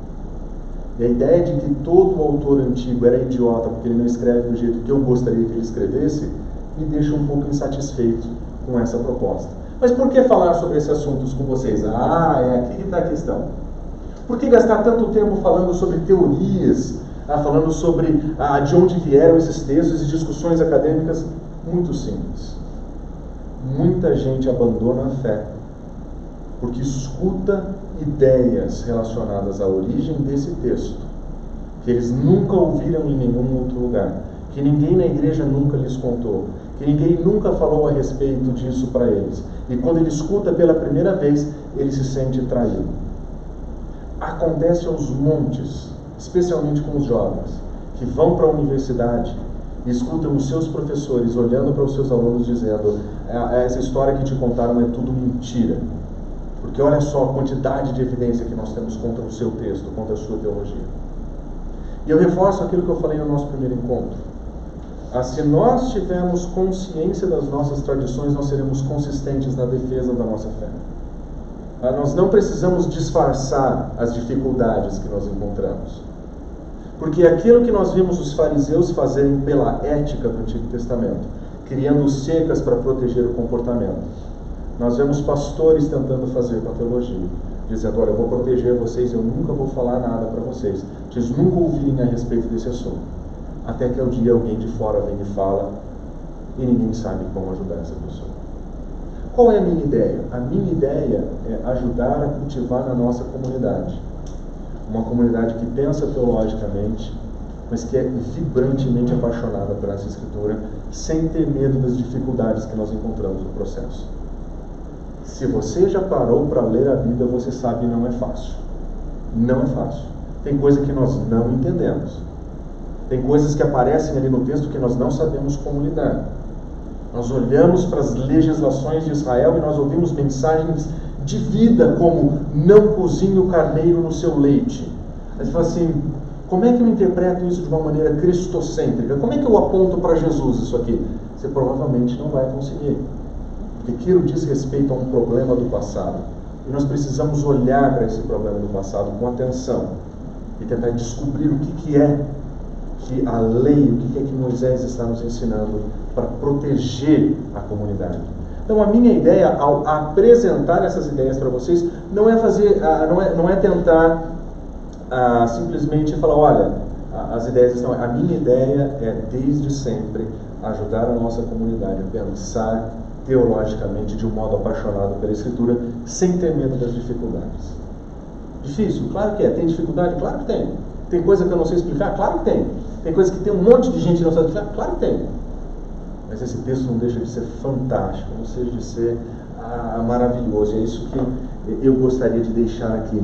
E a ideia de que todo autor antigo era idiota porque ele não escreve do jeito que eu gostaria que ele escrevesse, me deixa um pouco insatisfeito com essa proposta. Mas por que falar sobre esses assuntos com vocês? Ah, é aqui que está a questão. Por que gastar tanto tempo falando sobre teorias, ah, falando sobre ah, de onde vieram esses textos e discussões acadêmicas? Muito simples. Muita gente abandona a fé porque escuta ideias relacionadas à origem desse texto, que eles nunca ouviram em nenhum outro lugar, que ninguém na igreja nunca lhes contou, que ninguém nunca falou a respeito disso para eles. E quando ele escuta pela primeira vez, ele se sente traído acontece aos montes, especialmente com os jovens, que vão para a universidade e escutam os seus professores olhando para os seus alunos dizendo: é, essa história que te contaram é tudo mentira. Porque olha só a quantidade de evidência que nós temos contra o seu texto, contra a sua teologia. E eu reforço aquilo que eu falei no nosso primeiro encontro. Ah, se nós tivermos consciência das nossas tradições, nós seremos consistentes na defesa da nossa fé. Ah, nós não precisamos disfarçar as dificuldades que nós encontramos. Porque aquilo que nós vimos os fariseus fazerem pela ética do Antigo Testamento, criando secas para proteger o comportamento, nós vemos pastores tentando fazer com a teologia, dizendo: Olha, eu vou proteger vocês, eu nunca vou falar nada para vocês, vocês nunca ouvirem a respeito desse assunto. Até que um dia alguém de fora vem e fala, e ninguém sabe como ajudar essa pessoa. Qual é a minha ideia? A minha ideia é ajudar a cultivar na nossa comunidade. Uma comunidade que pensa teologicamente, mas que é vibrantemente apaixonada por essa escritura, sem ter medo das dificuldades que nós encontramos no processo. Se você já parou para ler a Bíblia, você sabe que não é fácil. Não é fácil. Tem coisa que nós não entendemos. Tem coisas que aparecem ali no texto que nós não sabemos como lidar. Nós olhamos para as legislações de Israel e nós ouvimos mensagens de vida como não cozinhe o carneiro no seu leite. Aí você fala assim, como é que eu interpreto isso de uma maneira cristocêntrica? Como é que eu aponto para Jesus isso aqui? Você provavelmente não vai conseguir. Porque aquilo diz respeito a um problema do passado. E nós precisamos olhar para esse problema do passado com atenção e tentar descobrir o que, que é que a lei, o que é que Moisés está nos ensinando para proteger a comunidade. Então, a minha ideia ao apresentar essas ideias para vocês não é fazer, ah, não é, não é tentar ah, simplesmente falar, olha, as ideias estão. A minha ideia é desde sempre ajudar a nossa comunidade a pensar teologicamente de um modo apaixonado pela Escritura, sem ter medo das dificuldades. Difícil? Claro que é. Tem dificuldade? Claro que tem. Tem coisa que eu não sei explicar? Claro que tem. Tem coisa que tem um monte de gente que não sabe explicar? Claro que tem. Mas esse texto não deixa de ser fantástico, não deixa de ser ah, maravilhoso. É isso que eu gostaria de deixar aqui.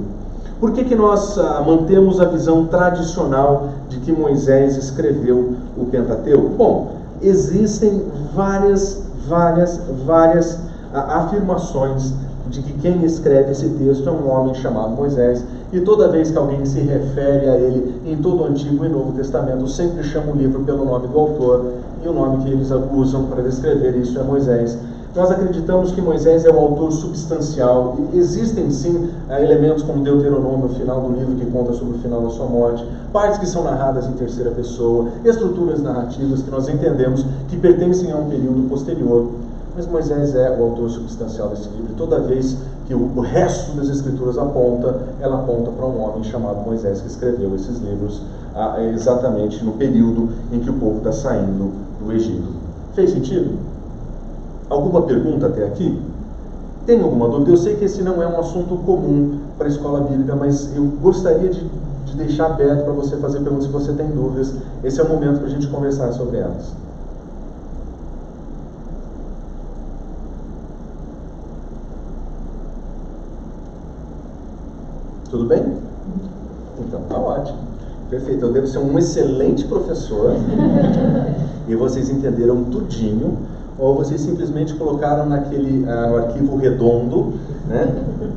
Por que, que nós ah, mantemos a visão tradicional de que Moisés escreveu o Pentateuco? Bom, existem várias, várias, várias ah, afirmações de que quem escreve esse texto é um homem chamado Moisés, e toda vez que alguém se refere a ele em todo o Antigo e Novo Testamento, sempre chama o livro pelo nome do autor, e o nome que eles usam para descrever isso é Moisés. Nós acreditamos que Moisés é o autor substancial. Existem sim eh, elementos como Deuteronômio, o final do livro que conta sobre o final da sua morte, partes que são narradas em terceira pessoa, estruturas narrativas que nós entendemos que pertencem a um período posterior. Mas Moisés é o autor substancial desse livro. Toda vez que o, resto das escrituras aponta, ela aponta para um homem chamado Moisés que escreveu esses livros ah, exatamente no período em que o povo está saindo do Egito. Fez sentido? Alguma pergunta até aqui? Tem alguma dúvida? Eu sei que esse não é um assunto comum para a escola bíblica, mas eu gostaria de, de deixar aberto para você fazer perguntas se você tem dúvidas. Esse é o momento para a gente conversar sobre elas. Tudo bem? Então tá ótimo. Perfeito. Eu devo ser um excelente professor e vocês entenderam tudinho, ou vocês simplesmente colocaram naquele uh, no arquivo redondo, né?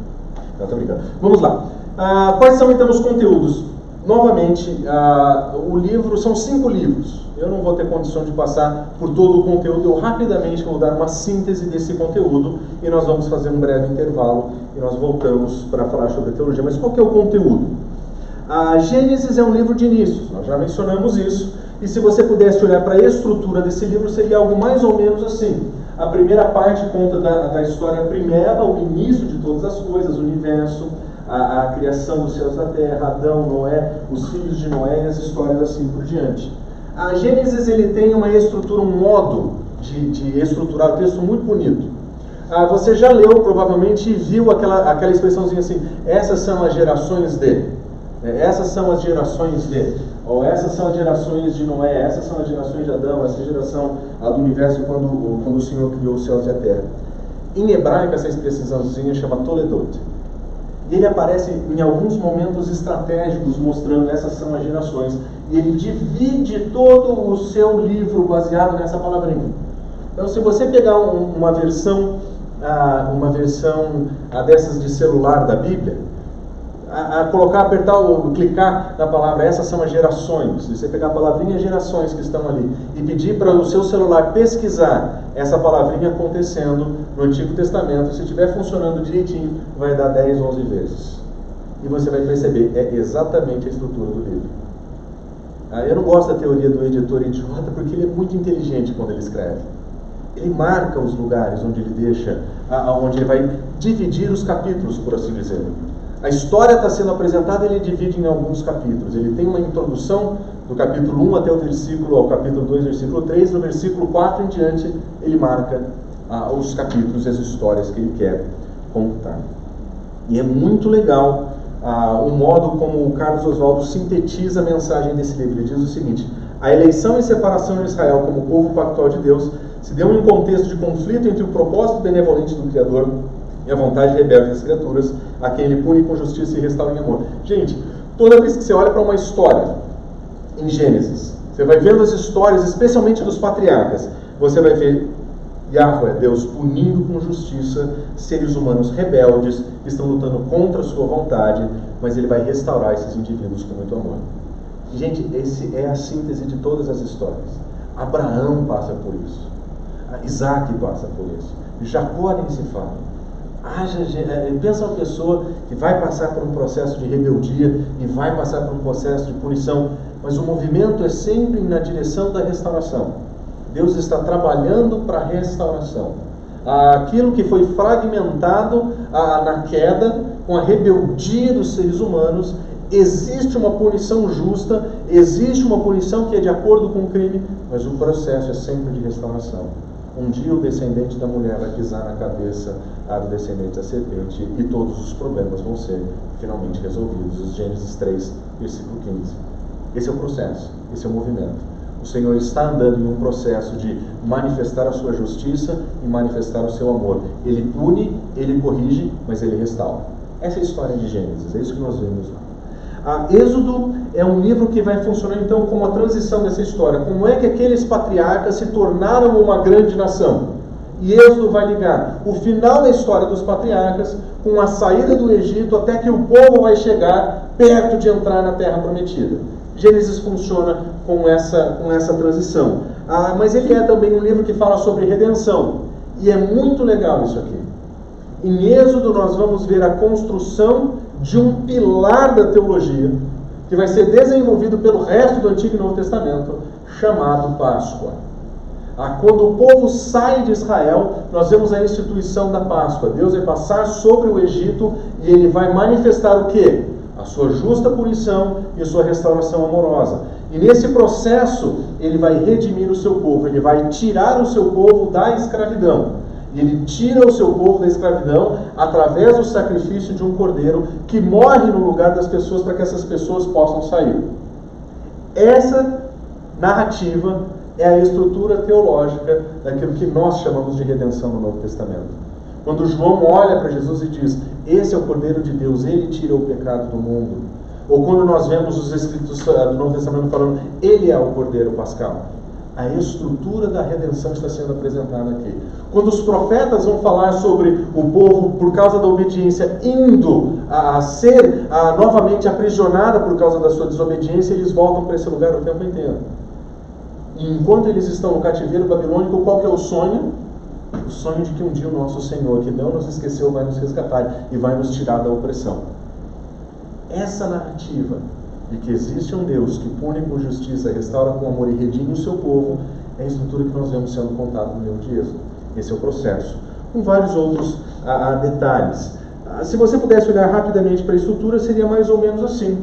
Não, tô brincando. Vamos lá. Uh, quais são então os conteúdos? Novamente, uh, o livro são cinco livros. Eu não vou ter condição de passar por todo o conteúdo. Eu rapidamente vou dar uma síntese desse conteúdo e nós vamos fazer um breve intervalo e nós voltamos para falar sobre teologia. Mas qual é o conteúdo? A Gênesis é um livro de inícios, nós já mencionamos isso. E se você pudesse olhar para a estrutura desse livro, seria algo mais ou menos assim. A primeira parte conta da, da história primeira, o início de todas as coisas, o universo, a, a, criação dos céus da terra, Adão, Noé, os filhos de Noé e as histórias assim por diante. A Gênesis ele tem uma estrutura, um modo de, de estruturar o texto muito bonito. Ah, você já leu provavelmente e viu aquela, aquela expressãozinha assim: essas são as gerações de. É, essas são as gerações de. Ou essas são as gerações de Noé, essas são as gerações de Adão, essa geração do universo quando, quando o Senhor criou os céus e a terra. Em hebraico, essa expressãozinha chama Toledot. E ele aparece em alguns momentos estratégicos mostrando essas são as gerações. E ele divide todo o seu livro baseado nessa palavrinha. Então, se você pegar um, uma versão ah, uma versão ah, dessas de celular da Bíblia, a, a, colocar, apertar ou clicar na palavra, essas são as gerações. Se você pegar a palavrinha gerações que estão ali e pedir para o seu celular pesquisar essa palavrinha acontecendo no Antigo Testamento, se estiver funcionando direitinho, vai dar 10, 11 vezes. E você vai perceber, é exatamente a estrutura do livro. Ah, eu não gosto da teoria do editor idiota porque ele é muito inteligente quando ele escreve ele marca os lugares onde ele deixa, onde ele vai dividir os capítulos, por assim dizer. A história está sendo apresentada, ele divide em alguns capítulos. Ele tem uma introdução do capítulo 1 até o versículo, ao capítulo 2, versículo 3. No versículo 4 em diante, ele marca ah, os capítulos e as histórias que ele quer contar. E é muito legal ah, o modo como o Carlos Oswaldo sintetiza a mensagem desse livro. Ele diz o seguinte: a eleição e separação de Israel como povo pactual de Deus se deu em um contexto de conflito entre o propósito benevolente do Criador e a vontade rebelde das criaturas, a quem ele pune com justiça e restaura em amor. Gente, toda vez que você olha para uma história em Gênesis, você vai vendo as histórias, especialmente dos patriarcas, você vai ver Yahweh, Deus punindo com justiça seres humanos rebeldes que estão lutando contra a sua vontade, mas ele vai restaurar esses indivíduos com muito amor. Gente, esse é a síntese de todas as histórias. Abraão passa por isso. Isaac passa por isso. Jacó nem se fala. Haja, é, pensa uma pessoa que vai passar por um processo de rebeldia e vai passar por um processo de punição, mas o movimento é sempre na direção da restauração. Deus está trabalhando para a restauração. Aquilo que foi fragmentado na queda, com a rebeldia dos seres humanos, existe uma punição justa, existe uma punição que é de acordo com o crime, mas o processo é sempre de restauração. Um dia o descendente da mulher vai pisar na cabeça do descendente da serpente e todos os problemas vão ser finalmente resolvidos. Gênesis 3, versículo 15. Esse é o processo, esse é o movimento. O Senhor está andando em um processo de manifestar a sua justiça e manifestar o seu amor. Ele pune, ele corrige, mas ele restaura. Essa é a história de Gênesis, é isso que nós vemos lá. A Êxodo é um livro que vai funcionar então como a transição dessa história. Como é que aqueles patriarcas se tornaram uma grande nação? E Êxodo vai ligar o final da história dos patriarcas com a saída do Egito até que o povo vai chegar perto de entrar na terra prometida. Gênesis funciona com essa, com essa transição. Ah, mas ele é também um livro que fala sobre redenção. E é muito legal isso aqui. Em Êxodo, nós vamos ver a construção de um pilar da teologia, que vai ser desenvolvido pelo resto do Antigo e Novo Testamento, chamado Páscoa. Ah, quando o povo sai de Israel, nós vemos a instituição da Páscoa. Deus vai passar sobre o Egito e ele vai manifestar o que? Sua justa punição e a sua restauração amorosa. E nesse processo, ele vai redimir o seu povo, ele vai tirar o seu povo da escravidão. E ele tira o seu povo da escravidão através do sacrifício de um cordeiro que morre no lugar das pessoas para que essas pessoas possam sair. Essa narrativa é a estrutura teológica daquilo que nós chamamos de redenção no Novo Testamento. Quando João olha para Jesus e diz: Esse é o Cordeiro de Deus, ele tira o pecado do mundo. Ou quando nós vemos os escritos eh, do Novo Testamento falando: Ele é o Cordeiro Pascal. A estrutura da redenção está sendo apresentada aqui. Quando os profetas vão falar sobre o povo, por causa da obediência, indo a, ser a, novamente aprisionada por causa da sua desobediência, eles voltam para esse lugar o tempo inteiro. E enquanto eles estão no cativeiro babilônico, qual que é o sonho? O sonho de que um dia o nosso Senhor, que não nos esqueceu, vai nos resgatar e vai nos tirar da opressão. Essa narrativa de que existe um Deus que pune com justiça, restaura com amor e redime o seu povo, é a estrutura que nós vemos sendo contada no livro de Êxodo. Esse é o processo. Com vários outros ah, ah detalhes. Ah, se você pudesse olhar rapidamente para a estrutura, seria mais ou menos assim.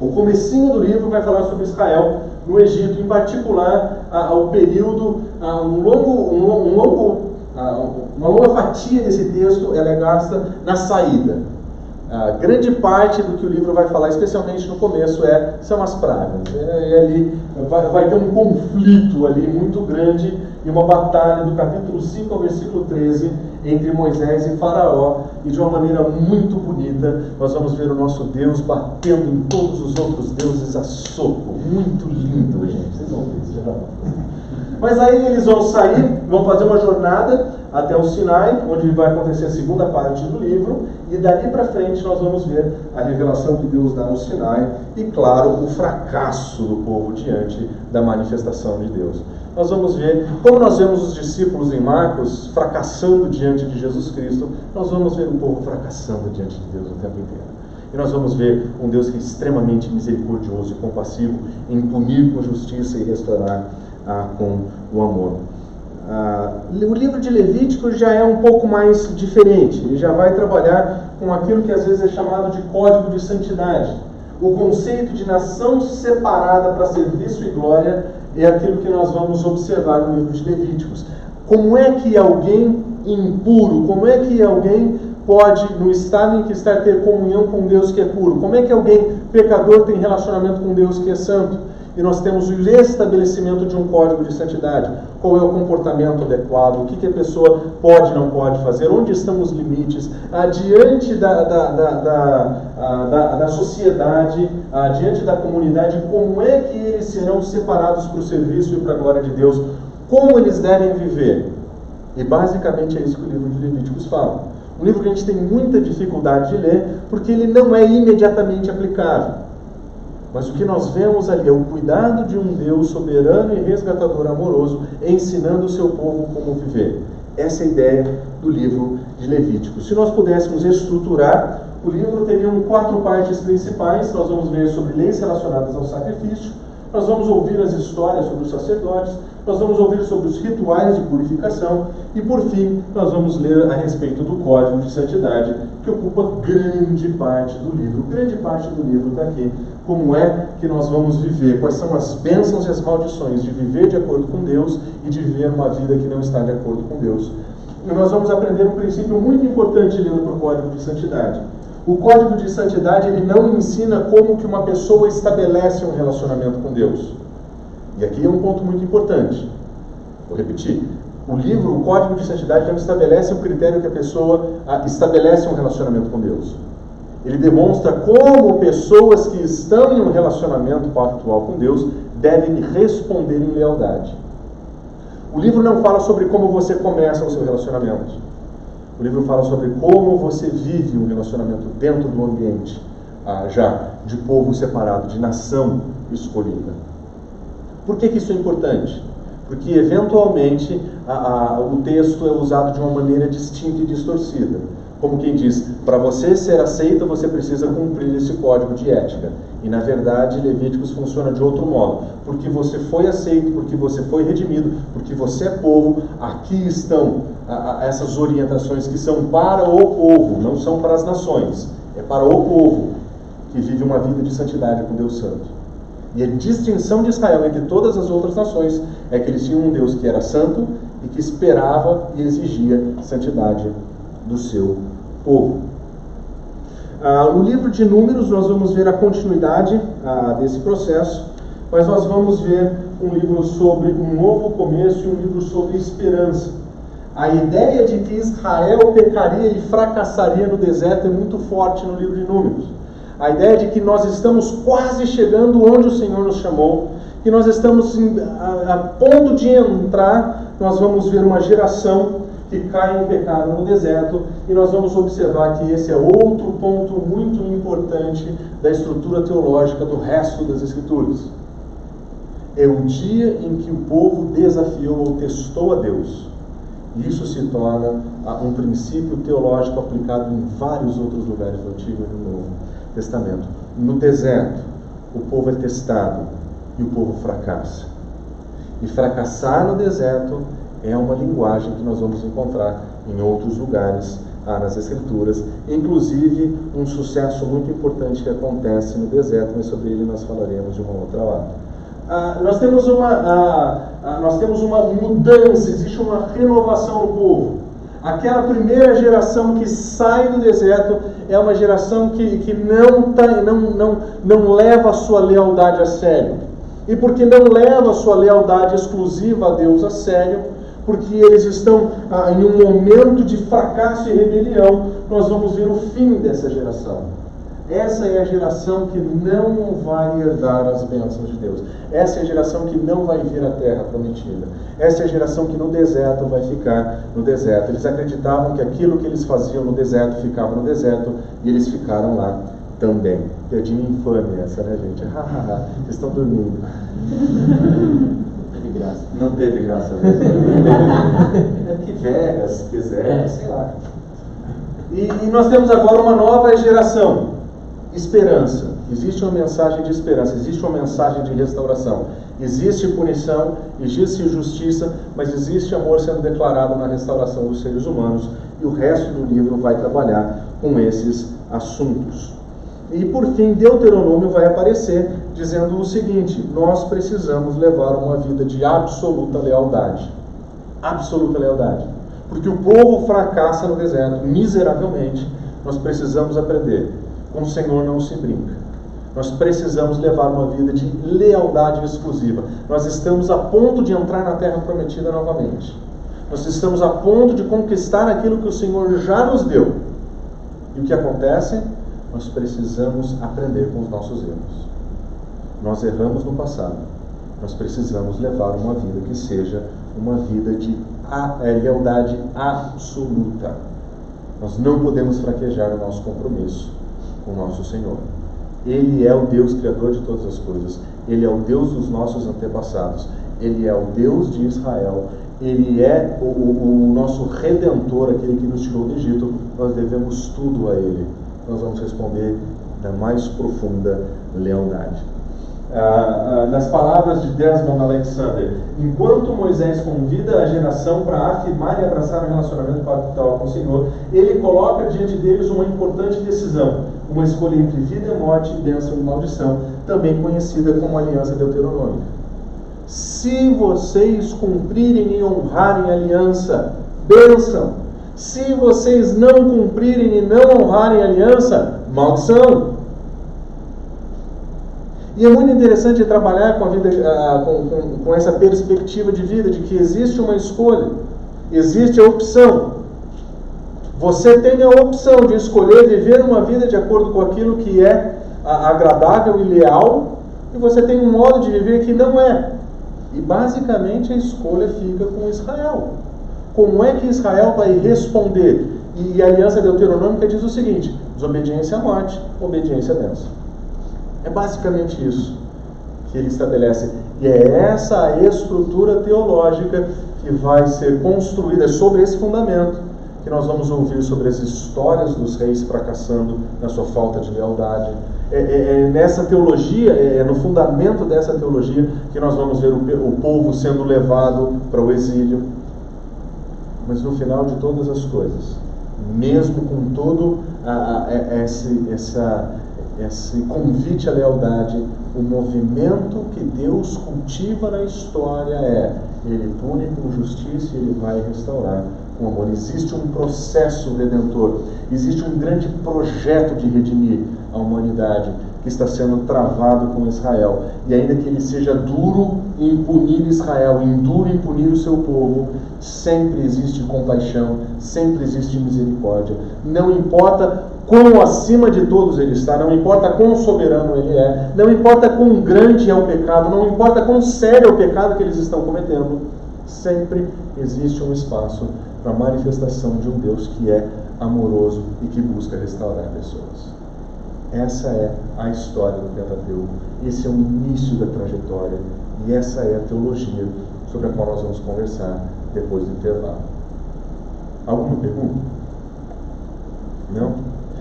O comecinho do livro vai falar sobre Israel no Egito, em particular ah, o período, ah, um longo, um, um longo uma longa fatia desse texto ela é gasta na saída. A grande parte do que o livro vai falar, especialmente no começo, é são as pragas. É, é ali vai, vai, ter um conflito ali muito grande e uma batalha do capítulo 5 ao versículo 13 entre Moisés e Faraó. E de uma maneira muito bonita, nós vamos ver o nosso Deus batendo em todos os outros deuses a soco. Muito lindo, gente. Vocês vão ver isso já. Mas aí eles vão sair, vão fazer uma jornada até o Sinai, onde vai acontecer a segunda parte do livro, e dali para frente nós vamos ver a revelação que Deus dá no Sinai e, claro, o fracasso do povo diante da manifestação de Deus. Nós vamos ver, como nós vemos os discípulos em Marcos fracassando diante de Jesus Cristo, nós vamos ver o povo fracassando diante de Deus o tempo inteiro. E nós vamos ver um Deus que é extremamente misericordioso e compassivo em punir com justiça e restaurar ah, com o amor. Ah, o livro de Levítico já é um pouco mais diferente, ele já vai trabalhar com aquilo que às vezes é chamado de código de santidade. O conceito de nação separada para serviço e glória é aquilo que nós vamos observar no livro de Levíticos. Como é que alguém impuro, como é que alguém pode, no estado em que está, ter comunhão com Deus que é puro? Como é que alguém pecador tem relacionamento com Deus que é santo? E nós temos o estabelecimento de um código de santidade. Qual é o comportamento adequado, o que, que a pessoa pode e não pode fazer, onde estão os limites, diante da, da, da, da, da sociedade, diante da comunidade, como é que eles serão separados para o serviço e para a glória de Deus, como eles devem viver. E basicamente é isso que o livro de Levíticos fala. Um livro que a gente tem muita dificuldade de ler, porque ele não é imediatamente aplicável. Mas o que nós vemos ali é o cuidado de um Deus soberano e resgatador amoroso, ensinando o seu povo como viver. Essa é a ideia do livro de Levítico. Se nós pudéssemos estruturar, o livro teria quatro partes principais. Nós vamos ver sobre leis relacionadas ao sacrifício, nós vamos ouvir as histórias sobre os sacerdotes, nós vamos ouvir sobre os rituais de purificação e, por fim, nós vamos ler a respeito do código de santidade, que ocupa grande parte do livro. Grande parte do livro está aqui. Como é que nós vamos viver? Quais são as bênçãos e as maldições de viver de acordo com Deus e de viver uma vida que não está de acordo com Deus? E nós vamos aprender um princípio muito importante lendo para o código de santidade. O código de santidade ele não ensina como que uma pessoa estabelece um relacionamento com Deus. E aqui é um ponto muito importante. Vou repetir. O livro, o Código de Santidade, não estabelece o critério que a pessoa estabelece um relacionamento com Deus. Ele demonstra como pessoas que estão em um relacionamento pactual com Deus devem responder em lealdade. O livro não fala sobre como você começa o seu relacionamento. O livro fala sobre como você vive um relacionamento dentro do ambiente ah, já de povo separado, de nação escolhida. Por que, que isso é importante? Porque, eventualmente, a, a, o texto é usado de uma maneira distinta e distorcida. Como quem diz, para você ser aceito, você precisa cumprir esse código de ética. E, na verdade, Levíticos funciona de outro modo. Porque você foi aceito, porque você foi redimido, porque você é povo, aqui estão a, essas orientações que são para o povo, não são para as nações. É para o povo que vive uma vida de santidade com Deus Santo. E a distinção de Israel entre todas as outras nações é que eles tinham um Deus que era santo e que esperava e exigia santidade do seu povo. Ah, no livro de Números, nós vamos ver a continuidade ah, desse processo, mas nós vamos ver um livro sobre um novo começo e um livro sobre esperança. A ideia de que Israel pecaria e fracassaria no deserto é muito forte no livro de Números. A ideia de que nós estamos quase chegando onde o Senhor nos chamou, que nós estamos a, a ponto de entrar, nós vamos ver uma geração que cai em pecado no deserto, e nós vamos observar que esse é outro ponto muito importante da estrutura teológica do resto das Escrituras. É o dia em que o povo desafiou ou testou a Deus. E isso se torna um princípio teológico aplicado em vários outros lugares do Antigo e do Novo. Testamento. No deserto, o povo é testado e o povo fracassa. E fracassar no deserto é uma linguagem que nós vamos encontrar em outros lugares ah, nas Escrituras, inclusive um sucesso muito importante que acontece no deserto, mas sobre ele nós falaremos de uma outra hora. Ah, nós, temos uma, ah, ah, nós temos uma mudança, existe uma renovação no povo. Aquela primeira geração que sai do deserto é uma geração que, que não, tá, não, não, não leva a sua lealdade a sério. E porque não leva a sua lealdade exclusiva a Deus a sério, porque eles estão ah, em um momento de fracasso e rebelião, nós vamos ver o fim dessa geração. Essa é a geração que não vai herdar as bênçãos de Deus. Essa é a geração que não vai vir a terra prometida. Essa é a geração que no deserto vai ficar no deserto. Eles acreditavam que aquilo que eles faziam no deserto ficava no deserto e eles ficaram lá também. Piadinha infame essa, né, gente? Vocês estão dormindo. Teve graça. Não teve graça mesmo. é que Vegas, quiser, sei lá. E, e nós temos agora uma nova geração esperança. Existe uma mensagem de esperança, existe uma mensagem de restauração. Existe punição, existe justiça, mas existe amor sendo declarado na restauração dos seres humanos. E o resto do livro vai trabalhar com esses assuntos. E por fim, Deuteronômio vai aparecer dizendo o seguinte: nós precisamos levar uma vida de absoluta lealdade. Absoluta lealdade. Porque o povo fracassa no deserto miseravelmente. Nós precisamos aprender com o Senhor não se brinca. Nós precisamos levar uma vida de lealdade exclusiva. Nós estamos a ponto de entrar na terra prometida novamente. Nós estamos a ponto de conquistar aquilo que o Senhor já nos deu. E o que acontece? Nós precisamos aprender com os nossos erros. Nós erramos no passado. Nós precisamos levar uma vida que seja uma vida de a é, lealdade absoluta. Nós não podemos fraquejar o nosso compromisso com o nosso Senhor. Ele é o Deus criador de todas as coisas. Ele é o Deus dos nossos antepassados. Ele é o Deus de Israel. Ele é o, o, o nosso redentor, aquele que nos tirou do Egito. Nós devemos tudo a Ele. Nós vamos responder da mais profunda lealdade. Ah, ah, nas palavras de Desmond Alexander, enquanto Moisés convida a geração para afirmar e abraçar o relacionamento pactual com o Senhor, ele coloca diante deles uma importante decisão, uma escolha entre vida e morte, bênção e maldição, também conhecida como aliança deuteronômica. Se vocês cumprirem e honrarem a aliança, bênção. Se vocês não cumprirem e não honrarem a aliança, maldição. E é muito interessante trabalhar com, vida, uh, com, com, com essa perspectiva de vida, de que existe uma escolha, existe a opção. Você tem a opção de escolher viver uma vida de acordo com aquilo que é agradável e leal, e você tem um modo de viver que não é. E basicamente a escolha fica com Israel. Como é que Israel vai responder? E a aliança deuteronômica diz o seguinte: desobediência à morte, obediência à bênção. É basicamente isso que ele estabelece. E é essa estrutura teológica que vai ser construída sobre esse fundamento que nós vamos ouvir sobre as histórias dos reis fracassando na sua falta de lealdade. É, é, é nessa teologia, é, é, no fundamento dessa teologia que nós vamos ver o, o povo sendo levado para o exílio. Mas no final de todas as coisas, mesmo com todo a, a, esse, essa esse convite à lealdade, o movimento que Deus cultiva na história é Ele pune com justiça e Ele vai restaurar. Com amor. Existe um processo redentor, existe um grande projeto de redimir a humanidade que está sendo travado com Israel. E ainda que ele seja duro em punir Israel, em duro em punir o seu povo, sempre existe compaixão, sempre existe misericórdia. Não importa quão acima de todos ele está, não importa quão soberano ele é, não importa quão grande é o pecado, não importa quão sério é o pecado que eles estão cometendo, sempre existe um espaço para a manifestação de um Deus que é amoroso e que busca restaurar pessoas. Essa é a história do Pentateuco, esse é o início da trajetória e essa é a teologia sobre a qual nós vamos conversar depois do intervalo. Alguma pergunta? Não?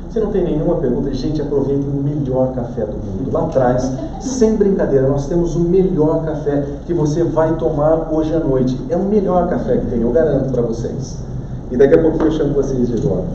Se não tem nenhuma pergunta, gente, aproveitem o melhor café do mundo. Lá atrás, sem brincadeira, nós temos o melhor café que você vai tomar hoje à noite. É o melhor café que tem, eu garanto para vocês. E daqui a pouco eu chamo vocês de volta.